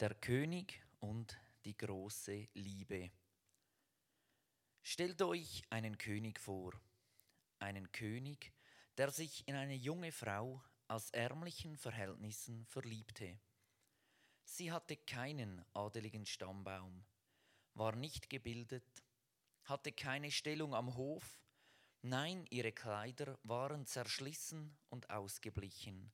Der König und die große Liebe. Stellt euch einen König vor, einen König, der sich in eine junge Frau aus ärmlichen Verhältnissen verliebte. Sie hatte keinen adeligen Stammbaum, war nicht gebildet, hatte keine Stellung am Hof, nein, ihre Kleider waren zerschlissen und ausgeblichen.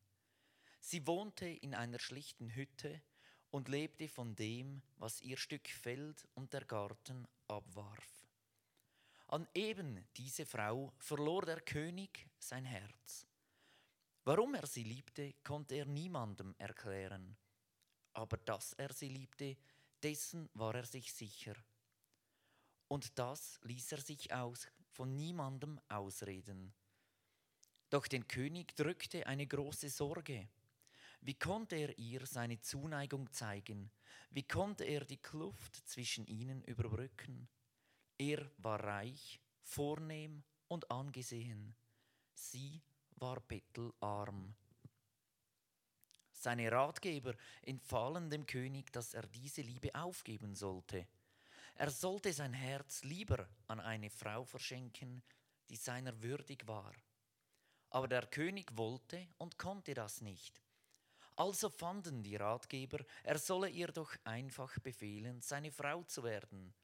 Sie wohnte in einer schlichten Hütte und lebte von dem, was ihr Stück Feld und der Garten abwarf. An eben diese Frau verlor der König sein Herz. Warum er sie liebte, konnte er niemandem erklären. Aber dass er sie liebte, dessen war er sich sicher. Und das ließ er sich aus, von niemandem ausreden. Doch den König drückte eine große Sorge. Wie konnte er ihr seine Zuneigung zeigen? Wie konnte er die Kluft zwischen ihnen überbrücken? Er war reich, vornehm und angesehen. Sie war bettelarm. Seine Ratgeber empfahlen dem König, dass er diese Liebe aufgeben sollte. Er sollte sein Herz lieber an eine Frau verschenken, die seiner würdig war. Aber der König wollte und konnte das nicht. Also fanden die Ratgeber, er solle ihr doch einfach befehlen, seine Frau zu werden.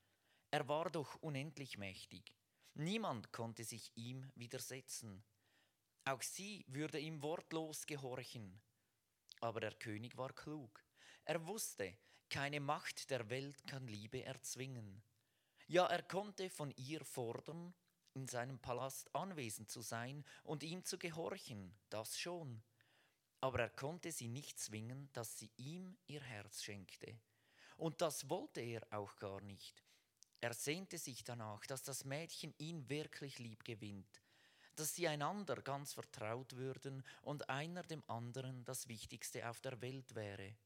Er war doch unendlich mächtig. Niemand konnte sich ihm widersetzen. Auch sie würde ihm wortlos gehorchen. Aber der König war klug. Er wusste, keine Macht der Welt kann Liebe erzwingen. Ja, er konnte von ihr fordern, in seinem Palast anwesend zu sein und ihm zu gehorchen, das schon aber er konnte sie nicht zwingen, dass sie ihm ihr Herz schenkte. Und das wollte er auch gar nicht. Er sehnte sich danach, dass das Mädchen ihn wirklich lieb gewinnt, dass sie einander ganz vertraut würden und einer dem anderen das Wichtigste auf der Welt wäre.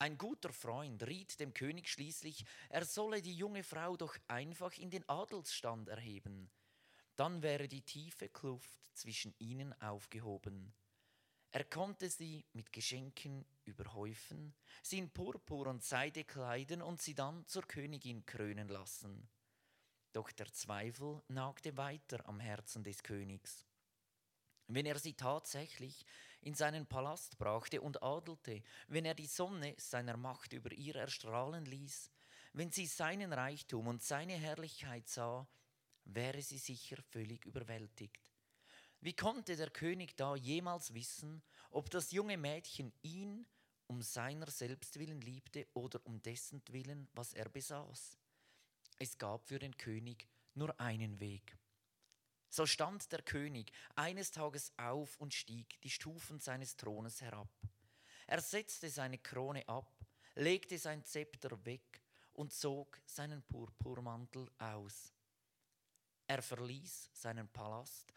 Ein guter Freund riet dem König schließlich, er solle die junge Frau doch einfach in den Adelsstand erheben, dann wäre die tiefe Kluft zwischen ihnen aufgehoben. Er konnte sie mit Geschenken überhäufen, sie in Purpur und Seide kleiden und sie dann zur Königin krönen lassen. Doch der Zweifel nagte weiter am Herzen des Königs. Wenn er sie tatsächlich in seinen Palast brachte und adelte, wenn er die Sonne seiner Macht über ihr erstrahlen ließ, wenn sie seinen Reichtum und seine Herrlichkeit sah, wäre sie sicher völlig überwältigt. Wie konnte der König da jemals wissen, ob das junge Mädchen ihn um seiner selbst willen liebte oder um dessen willen, was er besaß? Es gab für den König nur einen Weg. So stand der König eines Tages auf und stieg die Stufen seines Thrones herab. Er setzte seine Krone ab, legte sein Zepter weg und zog seinen Purpurmantel aus. Er verließ seinen Palast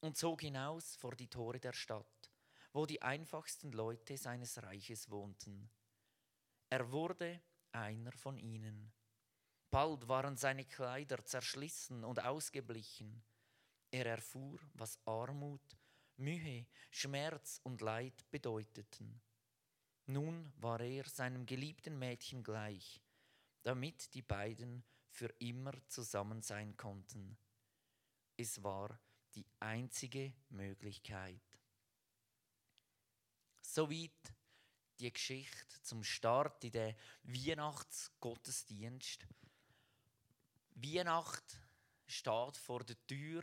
und zog hinaus vor die Tore der Stadt, wo die einfachsten Leute seines Reiches wohnten. Er wurde einer von ihnen. Bald waren seine Kleider zerschlissen und ausgeblichen. Er erfuhr, was Armut, Mühe, Schmerz und Leid bedeuteten. Nun war er seinem geliebten Mädchen gleich, damit die beiden für immer zusammen sein konnten. Es war die einzige Möglichkeit. Soweit die Geschichte zum Start in den Weihnachtsgottesdienst. Weihnacht steht vor der Tür.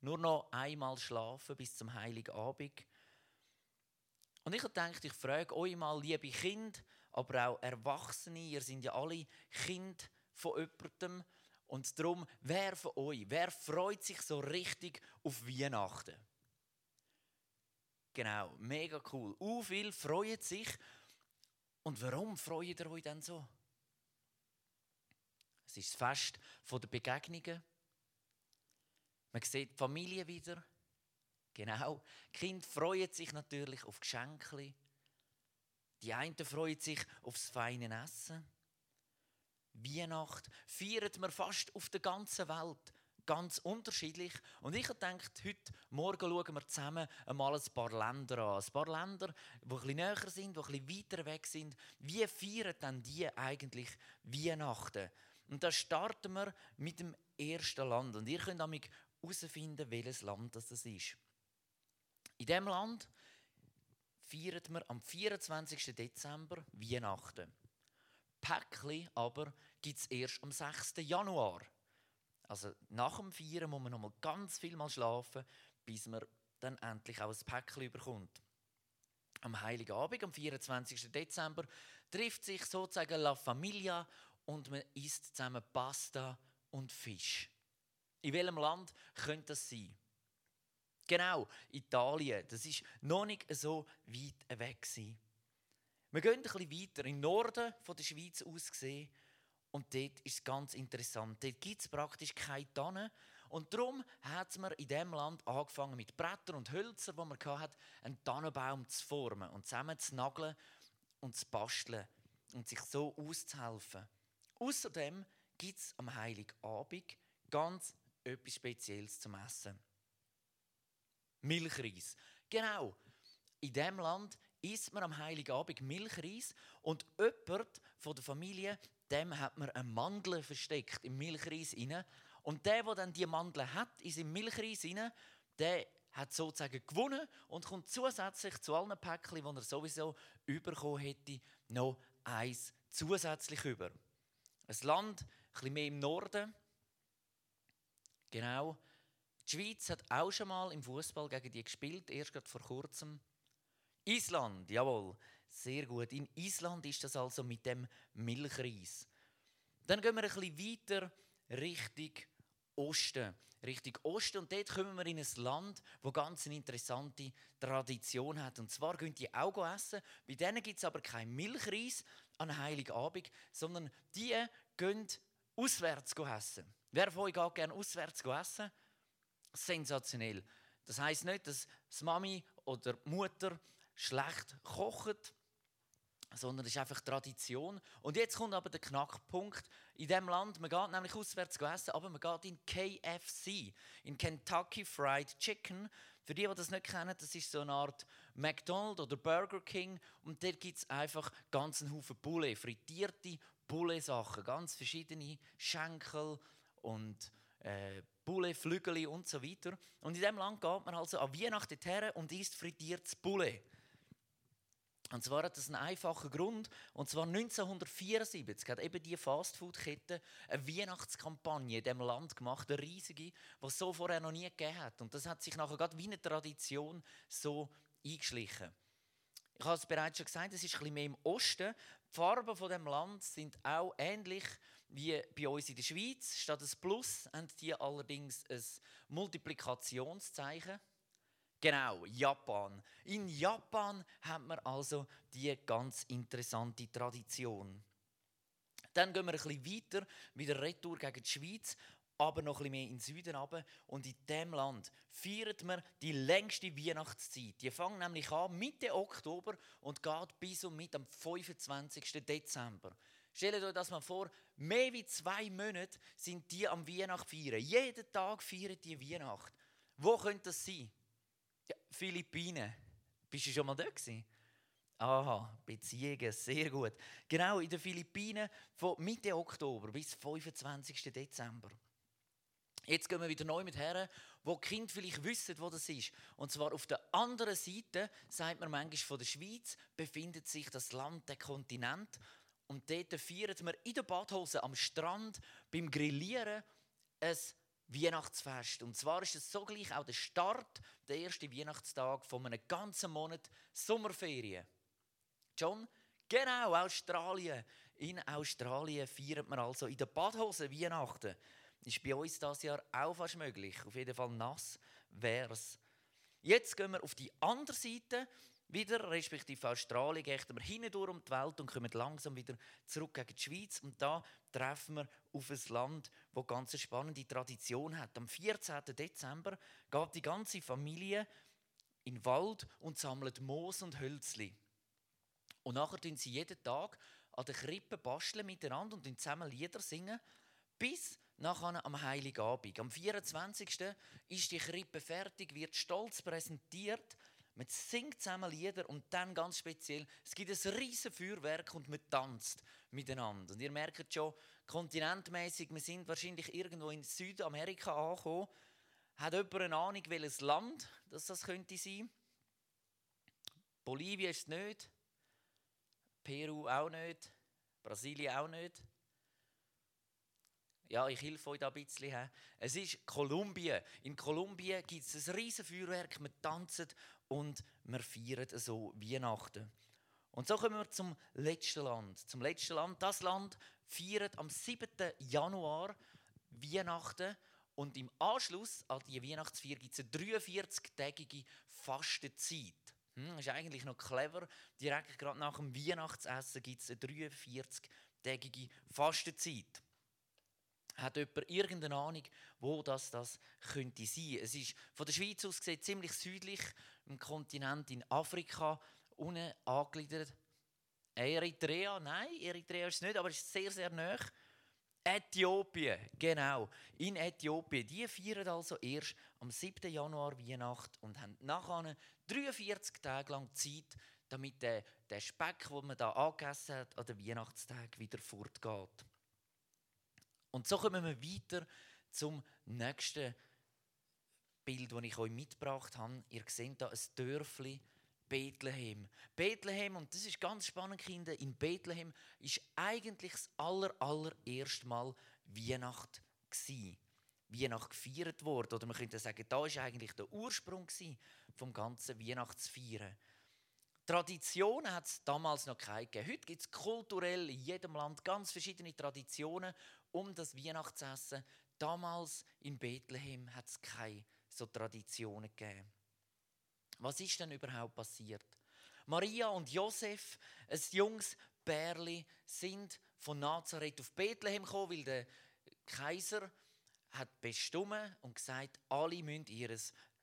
Nur noch einmal schlafen bis zum Heiligen Abend. Und ich denke, ich frage euch mal, liebe Kinder, aber auch Erwachsene, ihr seid ja alle Kind von jemandem, und darum, wer von euch, wer freut sich so richtig auf Weihnachten? Genau, mega cool. U viel freuen sich. Und warum freut ihr euch denn so? Es ist das Fest der Begegnungen. Man sieht die Familie wieder. Genau. Die Kinder freuen sich natürlich auf Geschenke. Die einen freuen sich aufs feine Essen. Weihnacht feiert man fast auf der ganzen Welt. ganz unterschiedlich. Und ich gedacht, heute Morgen schauen wir zusammen einmal ein paar Länder an. Ein paar Länder, die bisschen näher sind, die bisschen weiter weg sind. Wie feiern denn die eigentlich Weihnachten? Und da starten wir mit dem ersten Land. Und ihr könnt damit herausfinden, welches Land das ist. In diesem Land feiert man am 24. Dezember Weihnachten. Päckli aber gibt es erst am 6. Januar. Also nach dem Feiern muss man noch mal ganz viel mal schlafen, bis man dann endlich auch ein Päckchen bekommt. Am Heiligen Abend, am 24. Dezember, trifft sich sozusagen La Familia und man isst zusammen Pasta und Fisch. In welchem Land könnte das sein? Genau, Italien. Das ist noch nicht so weit weg. Wir gehen ein bisschen weiter den Norden der Schweiz ausgesehen und dort ist es ganz interessant. Dort gibt es praktisch keine Tannen. Und darum hat man in diesem Land angefangen mit Brettern und Hölzern, wo man hatte, einen Tannenbaum zu formen und zusammen zu nageln und zu basteln und sich so auszuhelfen. Außerdem gibt es am Heiligabend ganz etwas Spezielles zum Essen. Milchreis. Genau. In diesem Land isst man am Heiligabend Milchreis und jemand von der Familie, dem hat man eine Mandel versteckt im Milchreis inne und der, der dann die Mandel hat in seinem Milchreis inne, der hat sozusagen gewonnen und kommt zusätzlich zu allen Päckchen, die er sowieso bekommen hätte, noch eins zusätzlich über. Ein Land, ein bisschen mehr im Norden. Genau. Die Schweiz hat auch schon mal im Fußball gegen die gespielt, erst gerade vor kurzem. Island, jawohl, sehr gut. In Island ist das also mit dem Milchreis. Dann gehen wir ein bisschen weiter Richtung Osten. Richtung Osten und dort kommen wir in ein Land, das ganz eine interessante Tradition hat. Und zwar gehen die auch essen. Bei denen gibt es aber kein Milchreis an Heiligabend, sondern die gehen auswärts essen. Wer von euch geht gerne auswärts essen? Sensationell. Das heißt nicht, dass die Mami oder die Mutter schlecht kocht, sondern es ist einfach Tradition. Und jetzt kommt aber der Knackpunkt in dem Land. Man geht nämlich auswärts essen, aber man geht in KFC, in Kentucky Fried Chicken. Für die, die das nicht kennen, das ist so eine Art McDonald's oder Burger King. Und dort gibt es einfach ganz einen Haufen Bulle, frittierte Bulle-Sachen, ganz verschiedene Schenkel und äh, Bulle, Flügel und so weiter. Und in diesem Land geht man also an Weihnachten her und isst frittiertes Bulle. Und zwar hat das einen einfachen Grund. Und zwar 1974 hat eben die Fastfood-Kette eine Weihnachtskampagne in diesem Land gemacht, eine riesige, die es so vorher noch nie gegeben hat. Und das hat sich nachher gerade wie eine Tradition so eingeschlichen. Ich habe es bereits schon gesagt, es ist ein bisschen mehr im Osten. Die Farben von dem Land sind auch ähnlich wie bei uns in der Schweiz. Statt ein Plus haben die allerdings ein Multiplikationszeichen. Genau, Japan. In Japan hat man also die ganz interessante Tradition. Dann gehen wir ein bisschen weiter, wieder retour gegen die Schweiz, aber noch ein bisschen mehr in den Süden runter. Und in diesem Land feiert man die längste Weihnachtszeit. Die fängt nämlich an Mitte Oktober und geht bis und mit am 25. Dezember. Stellt euch das mal vor, mehr als zwei Monate sind die am Weihnacht feiern. Jeden Tag feiern die Weihnacht. Wo könnte das sein? Ja, Philippinen. Bist du schon mal da gewesen? Aha, Beziehungen, sehr gut. Genau, in den Philippinen von Mitte Oktober bis 25. Dezember. Jetzt gehen wir wieder neu mit her, wo die Kinder vielleicht wissen, wo das ist. Und zwar auf der anderen Seite, sagt man manchmal von der Schweiz, befindet sich das Land, der Kontinent. Und dort feiert man in der Badhose am Strand beim Grillieren ein Weihnachtsfest. Und zwar ist es sogleich auch der Start, der erste Weihnachtstag von einem ganzen Monat Sommerferien. John? Genau, Australien. In Australien feiert man also in der Badhose Weihnachten. Ist bei uns das Jahr auch fast möglich. Auf jeden Fall nass wäre es. Jetzt gehen wir auf die andere Seite wieder, respektive Australien, gehen wir hindurch um die Welt und kommen langsam wieder zurück gegen die Schweiz. Und da treffen wir auf ein Land, das ganz eine spannende Tradition hat. Am 14. Dezember geht die ganze Familie in den Wald und sammelt Moos und Hölzli. Und nachher tun sie jeden Tag an der Krippe basteln miteinander und zusammen Lieder singen, bis nachher am Heiligabend. Am 24. ist die Krippe fertig, wird stolz präsentiert. Man singt zusammen Lieder und dann ganz speziell, es gibt ein riesiges Feuerwerk und man tanzt miteinander. Und ihr merkt schon, kontinentmäßig, wir sind wahrscheinlich irgendwo in Südamerika angekommen. Hat jemand eine Ahnung, welches Land das, das könnte sein? Bolivien ist es nicht. Peru auch nicht. Brasilien auch nicht. Ja, ich helfe euch da ein bisschen. Es ist Kolumbien. In Kolumbien gibt es ein riesiges Feuerwerk. Wir tanzen und wir feiern so Weihnachten. Und so kommen wir zum letzten Land. Zum letzten Land. Das Land feiert am 7. Januar Weihnachten. Und im Anschluss an die Weihnachtsfeier gibt es eine 43-tägige Fastenzeit. Hm, ist eigentlich noch clever. Direkt gerade nach dem Weihnachtsessen gibt es eine 43-tägige Fastenzeit. Hat jemand irgendeine Ahnung, wo das, das könnte sein? Es ist von der Schweiz aus gesehen ziemlich südlich im Kontinent in Afrika, unten angegliedert. Eritrea, nein, Eritrea ist es nicht, aber es ist sehr, sehr nah. Äthiopien, genau. In Äthiopien. Die feiern also erst am 7. Januar Weihnacht und haben nachher 43 Tage lang Zeit, damit der, der Speck, den man da angegessen hat, an den Weihnachtstag wieder fortgeht. Und so kommen wir weiter zum nächsten Bild, das ich euch mitgebracht habe. Ihr seht hier ein Dörfli Bethlehem. Bethlehem, und das ist ganz spannend, Kinder, in Bethlehem ist eigentlich das aller, allererste Mal Weihnacht gewesen. Weihnacht gefeiert wurde. Oder man könnte sagen, da ist eigentlich der Ursprung vom ganzen Weihnachtsfeiern. Traditionen hat es damals noch keine gegeben. Heute gibt es kulturell in jedem Land ganz verschiedene Traditionen um das Weihnachtsessen. Damals in Bethlehem hat es keine so Traditionen gegeben. Was ist denn überhaupt passiert? Maria und Josef, ein junges Bärli, sind von Nazareth auf Bethlehem gekommen, weil der Kaiser hat bestimmt und gesagt, alle müssen ihr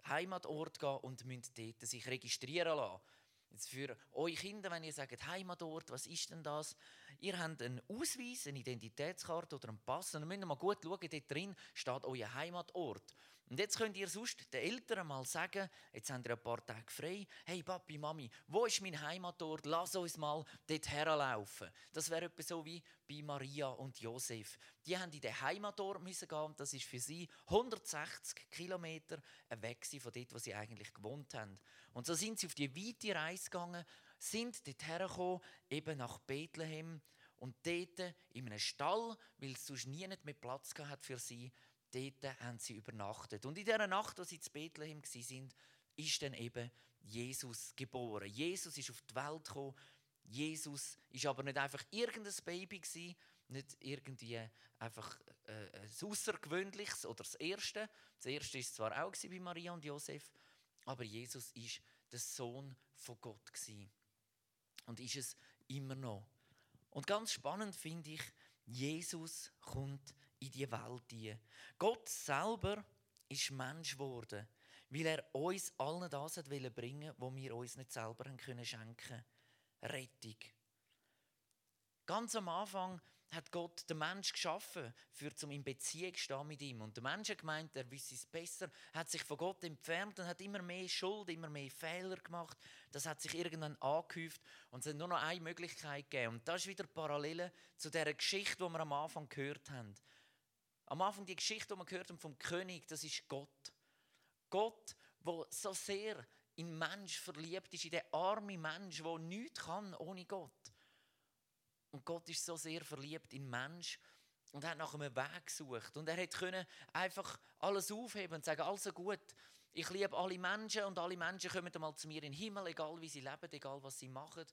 Heimatort gehen und müssen dort sich registrieren lassen. Jetzt für euch Kinder, wenn ihr sagt Heimatort, was ist denn das? Ihr habt einen Ausweis, eine Identitätskarte oder einen Pass und dann müsst ihr mal gut schauen, dort drin steht euer Heimatort. Und jetzt könnt ihr sonst den Eltern mal sagen, jetzt haben ihr ein paar Tage frei, hey Papi, Mami, wo ist mein Heimatort? Lass uns mal dort herlaufen. Das wäre etwas so wie bei Maria und Josef. Die haben in den Heimatort müssen gehen und das ist für sie 160 Kilometer weg von dort, wo sie eigentlich gewohnt haben. Und so sind sie auf die weite Reise gegangen, sind dort hergekommen, eben nach Bethlehem und dort in einem Stall, weil es sonst nie mehr Platz hat für sie, dort haben sie übernachtet. Und in dieser Nacht, als sie zu Bethlehem waren, ist dann eben Jesus geboren. Jesus ist auf die Welt gekommen. Jesus ist aber nicht einfach irgendein Baby nicht irgendwie einfach äh, ein außergewöhnliches oder das erste. Das erste ist zwar auch bei Maria und Josef, aber Jesus ist der Sohn von Gott und ist es immer noch. Und ganz spannend finde ich, Jesus kommt in die Welt hinein. Gott selber ist Mensch geworden, weil er uns allen das bringen wollte, was wir uns nicht selber schenken können. Rettung. Ganz am Anfang hat Gott den Mensch geschaffen, für zum in Beziehung stehen mit ihm. Und der Mensch hat gemeint, er wisse es besser, hat sich von Gott entfernt und hat immer mehr Schuld, immer mehr Fehler gemacht. Das hat sich irgendwann angehäuft und es hat nur noch eine Möglichkeit gegeben. Und das ist wieder Parallele zu der Geschichte, die wir am Anfang gehört haben. Am Anfang die Geschichte, die wir gehört haben vom König, das ist Gott. Gott, der so sehr in Mensch verliebt ist, in den armen Mensch, der nichts kann ohne Gott. Und Gott ist so sehr verliebt in Mensch und hat nach einem Weg gesucht. Und er hätte einfach alles aufheben und sagen, also gut, ich liebe alle Menschen und alle Menschen kommen einmal zu mir in den Himmel, egal wie sie leben, egal was sie machen.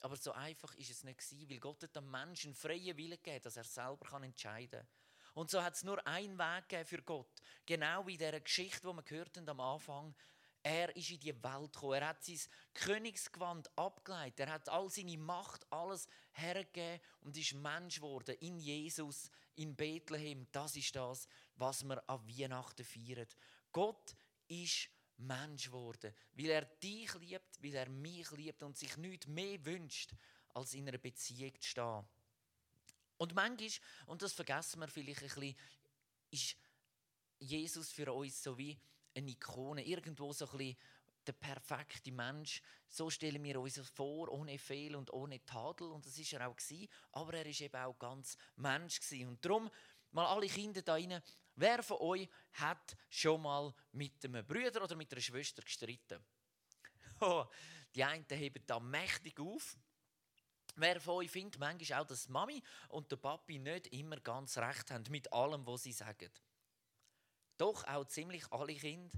Aber so einfach ist es nicht weil Gott hat dem Menschen freien Willen gegeben, dass er selber entscheiden kann. Und so hat es nur einen Weg für Gott. Genau wie in dieser Geschichte, die wir gehört haben am Anfang. Er ist in die Welt gekommen. Er hat sein Königsgewand abgeleitet. Er hat all seine Macht, alles hergegeben und ist Mensch geworden in Jesus, in Bethlehem. Das ist das, was wir an Weihnachten feiern. Gott ist Mensch geworden, weil er dich liebt, weil er mich liebt und sich nichts mehr wünscht, als in einer Beziehung zu stehen. Und manchmal, und das vergessen wir vielleicht ein bisschen, ist Jesus für uns so wie eine Ikone, irgendwo so ein bisschen der perfekte Mensch. So stellen wir uns vor, ohne Fehl und ohne Tadel. Und das ist er auch gewesen. Aber er ist eben auch ganz Mensch gewesen. Und darum mal alle Kinder da rein. Wer von euch hat schon mal mit einem Bruder oder mit einer Schwester gestritten? Oh, die einen heben da mächtig auf. Wer von euch findet manchmal auch, dass Mami und der Papi nicht immer ganz recht haben mit allem, was sie sagen? Doch auch ziemlich alle Kinder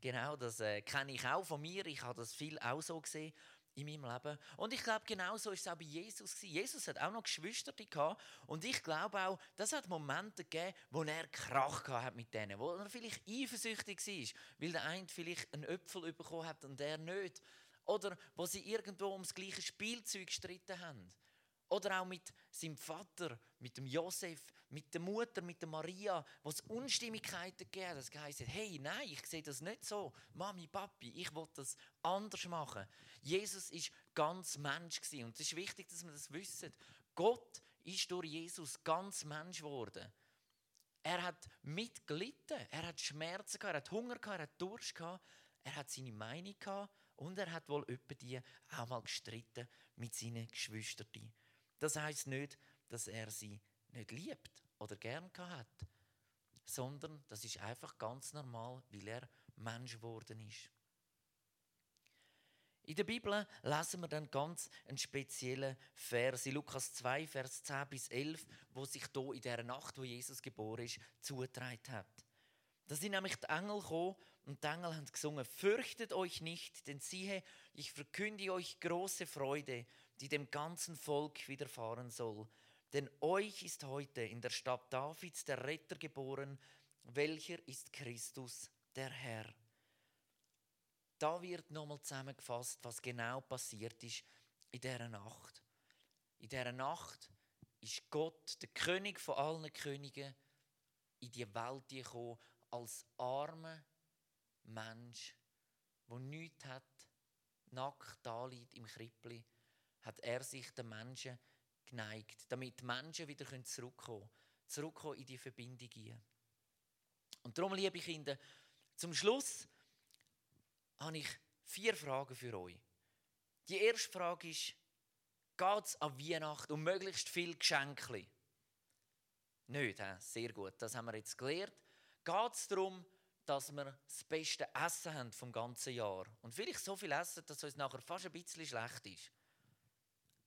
Genau, das äh, kenne ich auch von mir. Ich habe das viel auch so gesehen in meinem Leben. Und ich glaube, genau so ist es auch bei Jesus gewesen. Jesus hat auch noch Geschwister gehabt. Und ich glaube auch, das hat Momente gegeben, wo er Krach hat mit denen, wo er vielleicht eifersüchtig war, weil der eine vielleicht einen Äpfel bekommen hat und der nicht. Oder wo sie irgendwo ums gleiche Spielzeug gestritten haben. Oder auch mit seinem Vater, mit dem Josef, mit der Mutter, mit der Maria, wo es Unstimmigkeiten gegeben hat. Das heisst, hey, nein, ich sehe das nicht so. Mami, Papi, ich will das anders machen. Jesus ist ganz Mensch gewesen. und es ist wichtig, dass wir das wissen. Gott ist durch Jesus ganz Mensch geworden. Er hat mitgelitten, er hat Schmerzen gehabt, er hat Hunger gehabt, er hat Durst gehabt, er hat seine Meinung gehabt und er hat wohl öppe die auch mal gestritten mit seinen Geschwistern. Das heißt nicht, dass er sie nicht liebt oder gern hat, sondern das ist einfach ganz normal, weil er Mensch geworden ist. In der Bibel lesen wir dann ganz einen speziellen Vers, in Lukas 2, Vers 10 bis 11, wo sich hier in der Nacht, wo Jesus geboren ist, zugetragen hat. Da sind nämlich die Engel gekommen und die Engel haben gesungen, fürchtet euch nicht, denn siehe, ich verkünde euch große Freude, die dem ganzen Volk widerfahren soll. Denn euch ist heute in der Stadt Davids der Retter geboren, welcher ist Christus, der Herr. Da wird nochmal zusammengefasst, was genau passiert ist in dieser Nacht. In dieser Nacht ist Gott, der König von allen Königen, in die Welt gekommen als armer Mensch, der nichts hat, nackt liegt im Krippli hat er sich den Menschen geneigt, damit die Menschen wieder zurückkommen können, zurückkommen in die Verbindung. Und darum, liebe Kinder, zum Schluss habe ich vier Fragen für euch. Die erste Frage ist, geht es an Weihnachten um möglichst viel Geschenke? Nicht, sehr gut, das haben wir jetzt gelernt. Geht es darum, dass wir das beste Essen haben vom ganzen Jahr und vielleicht so viel essen, dass es uns nachher fast ein bisschen schlecht ist?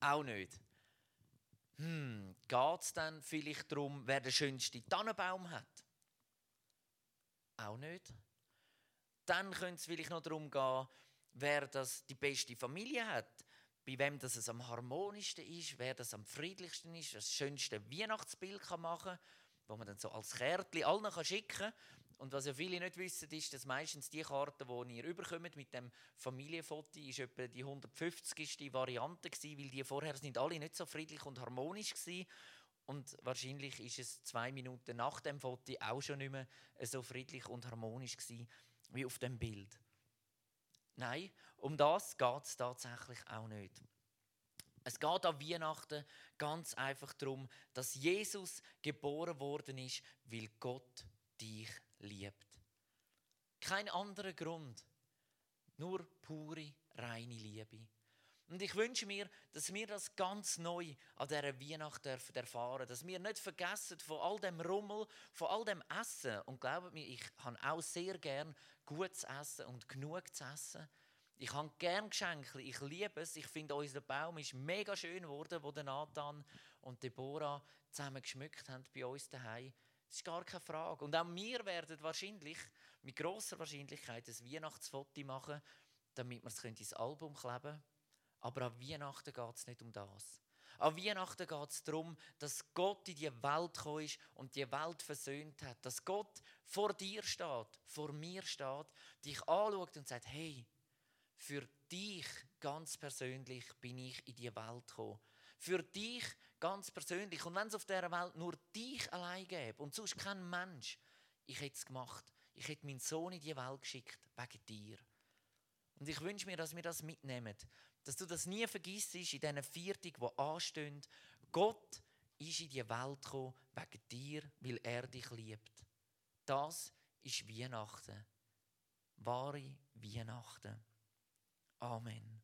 Auch nicht. Hm, geht es dann vielleicht darum, wer den schönsten Tannenbaum hat? Auch nicht. Dann könnte es vielleicht noch darum gehen, wer das die beste Familie hat, bei wem das es am harmonischsten ist, wer das am friedlichsten ist, das schönste Weihnachtsbild kann machen kann, wo man dann so als Kärtchen allen schicken kann und was ja viele nicht wissen, ist, dass meistens die Karte, die ihr überkommt mit dem Familienfoto, ist etwa die 150. Variante gewesen, weil die vorher sind alle nicht so friedlich und harmonisch gewesen. Und wahrscheinlich ist es zwei Minuten nach dem Foto auch schon nicht mehr so friedlich und harmonisch gewesen, wie auf dem Bild. Nein, um das geht es tatsächlich auch nicht. Es geht an Weihnachten ganz einfach darum, dass Jesus geboren worden ist, weil Gott dich liebt. Kein anderer Grund, nur pure, reine Liebe. Und ich wünsche mir, dass wir das ganz neu an dieser Weihnacht dürfen erfahren dass wir nicht vergessen von all dem Rummel, von all dem Essen. Und glaubt mir, ich habe auch sehr gern gutes Essen und genug zu essen. Ich habe gern Geschenke, ich liebe es. Ich finde, unser Baum ist mega schön geworden, wo Nathan und Deborah zusammen geschmückt haben bei uns daheim. Das ist gar keine Frage. Und auch wir werden wahrscheinlich, mit großer Wahrscheinlichkeit, ein Weihnachtsfoto machen, damit wir es ins Album kleben können. Aber an Weihnachten geht es nicht um das. An Weihnachten geht es darum, dass Gott in die Welt gekommen ist und die Welt versöhnt hat. Dass Gott vor dir steht, vor mir steht, dich anschaut und sagt, hey, für dich ganz persönlich bin ich in die Welt gekommen. Für dich Ganz persönlich. Und wenn es auf dieser Welt nur dich allein gäbe und sonst kein Mensch, ich hätte es gemacht. Ich hätte meinen Sohn in die Welt geschickt, wegen dir. Und ich wünsche mir, dass wir das mitnehmen. Dass du das nie vergisst in diesen Viertig, die anstehen. Gott ist in die Welt gekommen, wegen dir, weil er dich liebt. Das ist Weihnachten. Wahre Weihnachten. Amen.